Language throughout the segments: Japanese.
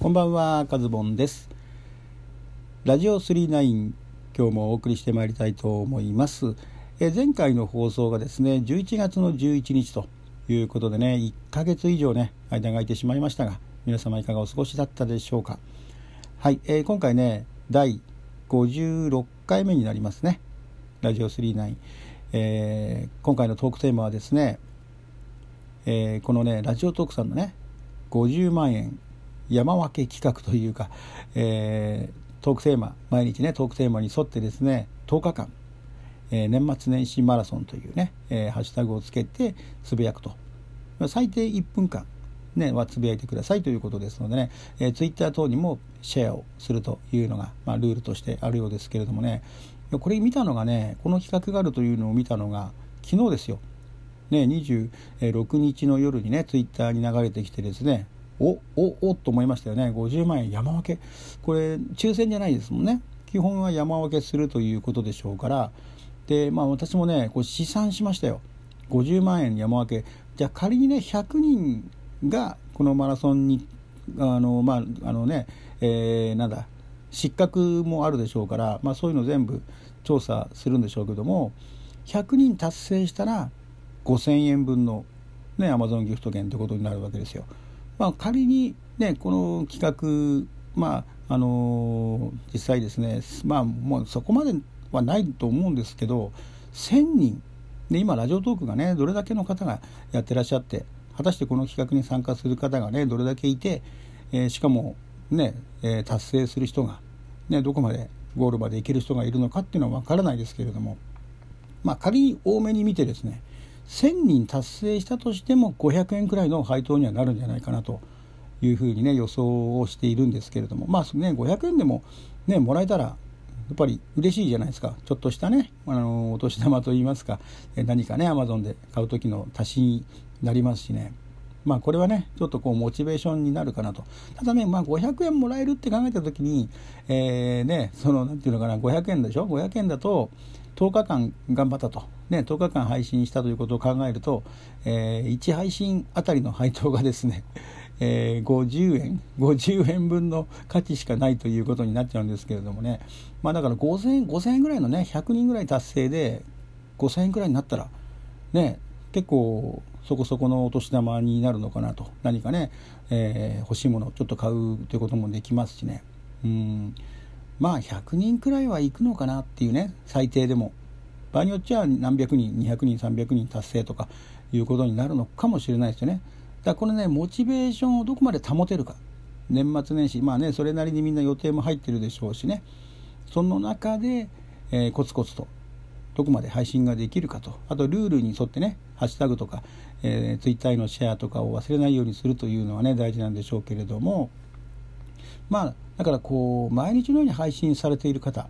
こんばんは、カズボンです。ラジオ39今日もお送りしてまいりたいと思います。え前回の放送がですね、11月の11日ということでね、1ヶ月以上ね、間が空いてしまいましたが、皆様いかがお過ごしだったでしょうか。はい、えー、今回ね、第56回目になりますね。ラジオ39。えー、今回のトークテーマはですね、えー、このね、ラジオトークさんのね、50万円山分け企画というか、えー、トークテーマ毎日ねトークテーマに沿ってですね10日間、えー、年末年始マラソンというね、えー、ハッシュタグをつけてつぶやくと。最低1分間ね、はつぶやいてくださいということですのでね、えー、ツイッター等にもシェアをするというのが、まあ、ルールとしてあるようですけれどもね。これ見たのがねこの企画があるというのを見たのが昨日ですよ、ね、26日の夜にねツイッターに流れてきてですねおおおと思いましたよね。50万円山分け。これ抽選じゃないですもんね。基本は山分けするということでしょうから。でまあ私もねこう試算しましたよ。50万円山分け。じゃあ仮にね100人がこのマラソンにあのまああのね、えー、なんだ失格もあるでしょうから、まあ、そういうの全部調査するんでしょうけども100人達成したら5000円分のねアマゾンギフト券ということになるわけですよ。まあ、仮に、ね、この企画、まああのー、実際ですね、まあ、もうそこまではないと思うんですけど1000人で今ラジオトークがねどれだけの方がやってらっしゃって果たしてこの企画に参加する方がねどれだけいて、えー、しかもね、えー、達成する人が、ね、どこまでゴールまで行ける人がいるのかっていうのは分からないですけれども、まあ、仮に多めに見てですね1000人達成したとしても500円くらいの配当にはなるんじゃないかなというふうにね予想をしているんですけれども。まあね500円でもねもらえたらやっぱり嬉しいじゃないですか。ちょっとしたねあのお年玉といいますか何かねアマゾンで買う時の足しになりますしね。まあこれはねちょっとこうモチベーションになるかなと。ただねまあ500円もらえるって考えた時にえー、ねその何て言うのかな500円でしょ？500円だと10日間頑張ったと、ね、10日間配信したということを考えると、えー、1配信あたりの配当がですね、えー、50円50円分の価値しかないということになっちゃうんですけれどもね。まあだから5000円5000円ぐらいのね100人ぐらい達成で5000円ぐらいになったらね結構そこそこのお年玉になるのかなと。何かね、えー、欲しいものをちょっと買うということもできますしね。うん。まあ100人くらいは行くのかなっていうね最低でも。場合によっちゃ何百人200人300人達成とかいうことになるのかもしれないですよね。だからこれねモチベーションをどこまで保てるか。年末年始まあねそれなりにみんな予定も入ってるでしょうしね。その中で、えー、コツコツとどこまで配信ができるかと。あとルールに沿ってねハッシュタグとか、えー、ツイッターのシェアとかを忘れないようにするというのはね大事なんでしょうけれども。まあだからこう毎日のように配信されている方、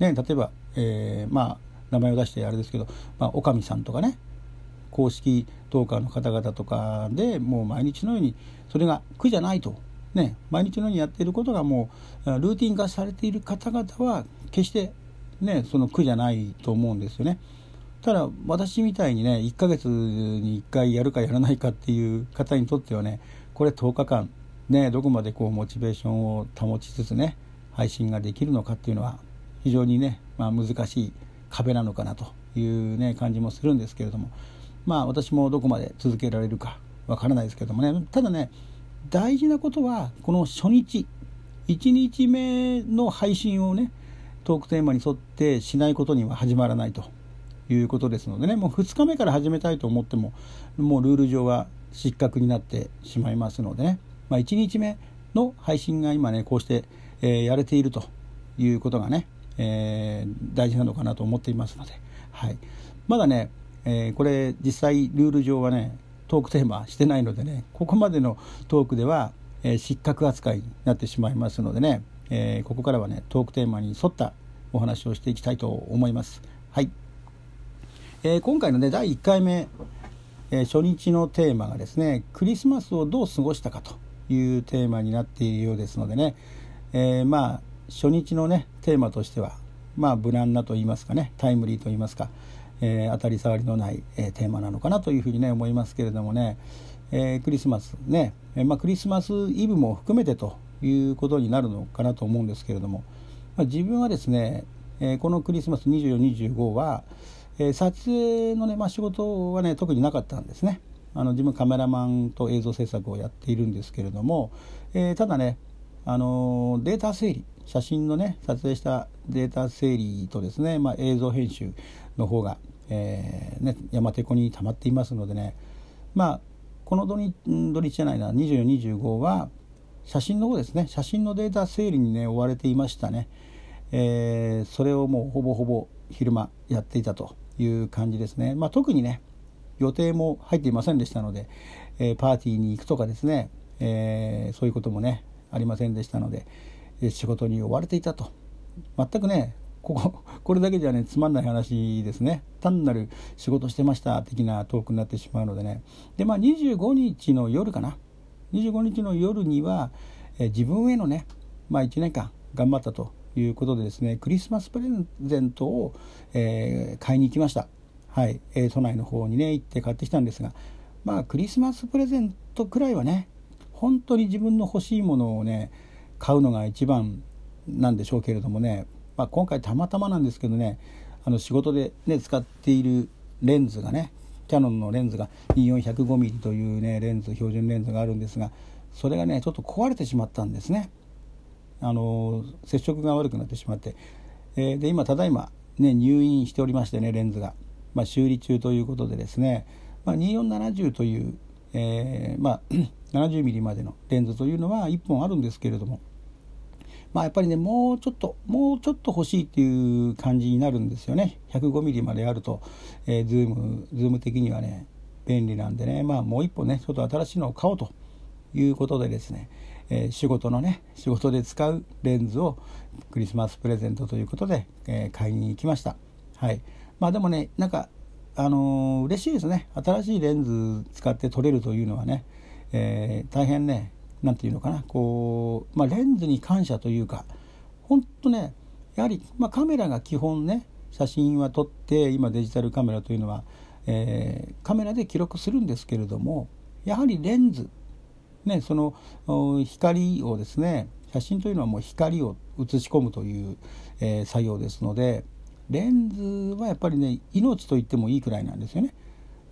ね、例えば、えー、まあ名前を出してあれですけど、まあ、おかみさんとかね公式トーカーの方々とかでもう毎日のようにそれが苦じゃないと、ね、毎日のようにやっていることがもうルーティン化されている方々は決して、ね、その苦じゃないと思うんですよね。ただ私みたいにね1ヶ月に1回やるかやらないかっていう方にとってはねこれ10日間ね、どこまでこうモチベーションを保ちつつね配信ができるのかっていうのは非常にね、まあ、難しい壁なのかなというね感じもするんですけれどもまあ私もどこまで続けられるかわからないですけどもね。ただね大事なことはこの初日1日目の配信をねトークテーマに沿ってしないことには始まらないということですのでねもう2日目から始めたいと思ってももうルール上は失格になってしまいますのでね。まあ、1日目の配信が今ねこうして、えー、やれているということがね、えー、大事なのかなと思っていますので、はい、まだね、えー、これ実際ルール上はねトークテーマしてないのでねここまでのトークでは、えー、失格扱いになってしまいますのでね、え、ここからはねトークテーマに沿ったお話をしていきたいと思います。はいえ、今回のね第1回目、え、初日のテーマがですねクリスマスをどう過ごしたかというテーマになっているようですのでね、えー、まあ初日のねテーマとしてはまあ無難なと言いますかねタイムリーと言いますか、えー、当たり障りのない、えー、テーマなのかなというふうにね思いますけれどもね、えー、クリスマスね、えまあ、クリスマスイブも含めてということになるのかなと思うんですけれども、まあ、自分はですね、え、このクリスマス2425は、え、撮影のね、まあ、仕事はね特になかったんですね。あの自分カメラマンと映像制作をやっているんですけれども、えー、ただねあのデータ整理写真のね撮影したデータ整理とですね、まあ、映像編集の方が、えーね、山手湖に溜まっていますのでねまあこの土日土日じゃないな2425は写真の方ですね写真のデータ整理にね追われていましたね、えー、それをもうほぼほぼ昼間やっていたという感じですね、まあ、特にね予定も入っていませんでしたので、えー、パーティーに行くとかですね、えー、そういうこともねありませんでしたので、え仕事に追われていたと。全くねこここれだけじゃねつまんない話ですね。単なる仕事してました的なトークになってしまうのでね。でまあ25日の夜かな。25日の夜には、え自分へのね、まあ、1年間頑張ったということでですねクリスマスプレゼントを、えー、買いに行きました。はい、えー、都内の方にね行って買ってきたんですがまあクリスマスプレゼントくらいはね本当に自分の欲しいものをね買うのが一番なんでしょうけれどもね、まあ、今回たまたまなんですけどねあの仕事で、ね、使っているレンズがねキヤノンのレンズが 2400mm というねレンズ標準レンズがあるんですがそれがねちょっと壊れてしまったんですね。あの接触が悪くなってしまって、えー、で今ただいまね入院しておりましてねレンズが。まあ、修理中ということでですね、まあ、2470という、えー、まあ、70ミリまでのレンズというのは1本あるんですけれども、まあ、やっぱりねもうちょっともうちょっと欲しいっていう感じになるんですよね。105ミリまであると、えー、ズームズーム的にはね便利なんでねまあもう1本ねちょっと新しいのを買おうということでですね、えー、仕事のね仕事で使うレンズをクリスマスプレゼントということで、えー、買いに行きました。はい。まあでもねなんかあのー、嬉しいですね。新しいレンズ使って撮れるというのはね、えー、大変ね何て言うのかな。こう、まあ、レンズに感謝というか本当ねやはり、まあ、カメラが基本ね写真は撮って今デジタルカメラというのは、えー、カメラで記録するんですけれどもやはりレンズ、ね、その光をですね写真というのはもう光を写し込むという、えー、作業ですのでレンズはやっぱりね命と言ってもいいくらいなんですよね。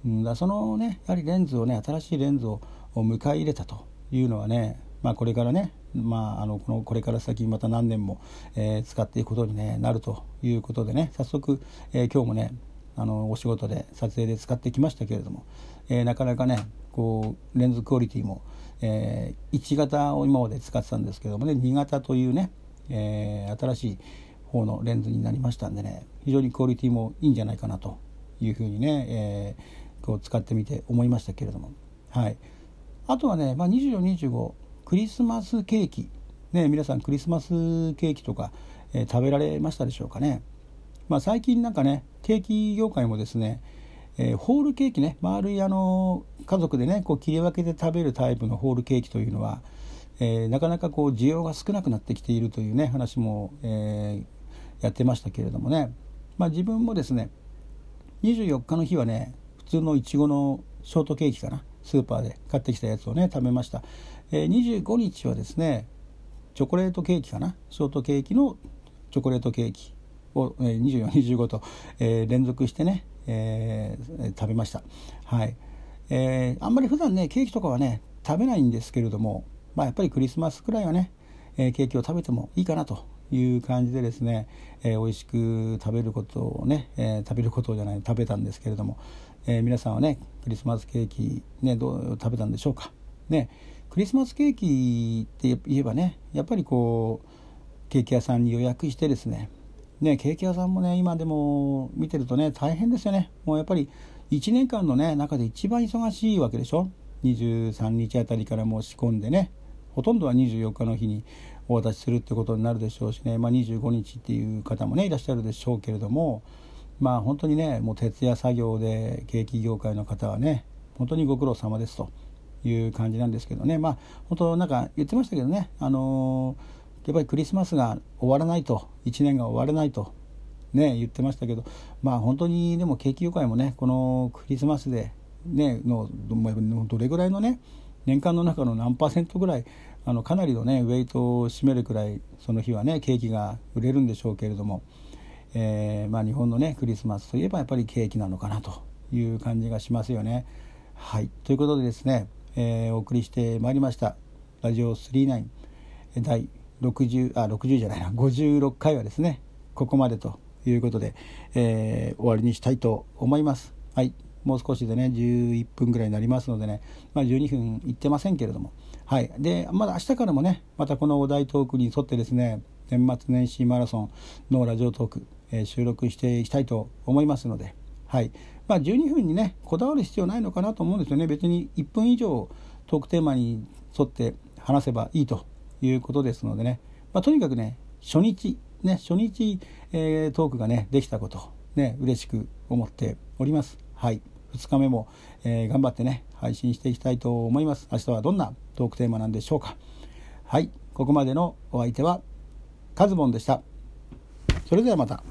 うん、だそのねやはりレンズをね新しいレンズを迎え入れたというのはね、まあ、これからね、まあ、あのこのこれから先また何年も、えー、使っていくことに、ね、なるということでね早速、えー、今日もねあのお仕事で撮影で使ってきましたけれども、えー、なかなかねこうレンズクオリティも、え、1型を今まで使ってたんですけどもね2型というね、え、新しい方のレンズになりましたんでね非常にクオリティもいいんじゃないかなというふうにね、えー、こう使ってみて思いましたけれども。はい。あとはね、まあ、2425クリスマスケーキ。ね皆さんクリスマスケーキとか、えー、食べられましたでしょうかね、まあ、最近なんかねケーキ業界もですねえー、ホールケーキね丸いあの家族でねこう切り分けて食べるタイプのホールケーキというのは、えー、なかなかこう需要が少なくなってきているというね話も、えー、やってましたけれどもね、まあ、自分もですね24日の日はね普通のいちごのショートケーキかな。スーパーで買ってきたやつをね食べました、えー、25日はですねチョコレートケーキかな。ショートケーキのチョコレートケーキを、えー、2425と、えー、連続してね、えー、食べました。はい、えー、あんまり普段ねケーキとかはね食べないんですけれどもまあやっぱりクリスマスくらいはね、えー、ケーキを食べてもいいかなという感じでですね、えー、美味しく食べることをね、えー、食べることじゃない食べたんですけれども、えー、皆さんはねクリスマスケーキ、ね、どう食べたんでしょうか？ね、クリスマスケーキって言えばねやっぱりこうケーキ屋さんに予約してですねねケーキ屋さんもね今でも見てるとね大変ですよねもうやっぱり1年間のね中で一番忙しいわけでしょ？23日あたりからもう仕込んでねほとんどは24日の日にお渡しするってことになるでしょうしね、まあ、25日っていう方もねいらっしゃるでしょうけれどもまあ本当にねもう徹夜作業で景気業界の方はね本当にご苦労様ですという感じなんですけどね。まあ本当なんか言ってましたけどねあのー、やっぱりクリスマスが終わらないと1年が終わらないとね言ってましたけどまあ本当にでも景気業界もねこのクリスマスでねのどれぐらいのね年間の中の何パーセントぐらいあのかなりのねウェイトを占めるくらいその日はねケーキが売れるんでしょうけれども、えー、まあ、日本のねクリスマスといえばやっぱりケーキなのかなという感じがしますよね。はいということでですね、えー、お送りしてまいりました「ラジオ39」第60あ60じゃないな56回はですねここまでということで、えー、終わりにしたいと思います。はいもう少しでね11分ぐらいになりますのでね、まあ、12分いってませんけれども、はい、でまだ明日からもねまたこのお題トークに沿ってですね年末年始マラソンのラジオトーク、えー、収録していきたいと思いますので、はい。まあ、12分にねこだわる必要ないのかなと思うんですよね。別に1分以上トークテーマに沿って話せばいいということですのでね、まあ、とにかくね初日ね初日、えー、トークがねできたことね嬉しく思っております。はい。2日目も、えー、頑張ってね配信していきたいと思います。明日はどんなトークテーマなんでしょうか。はい。ここまでのお相手はカズボンでした。それではまた。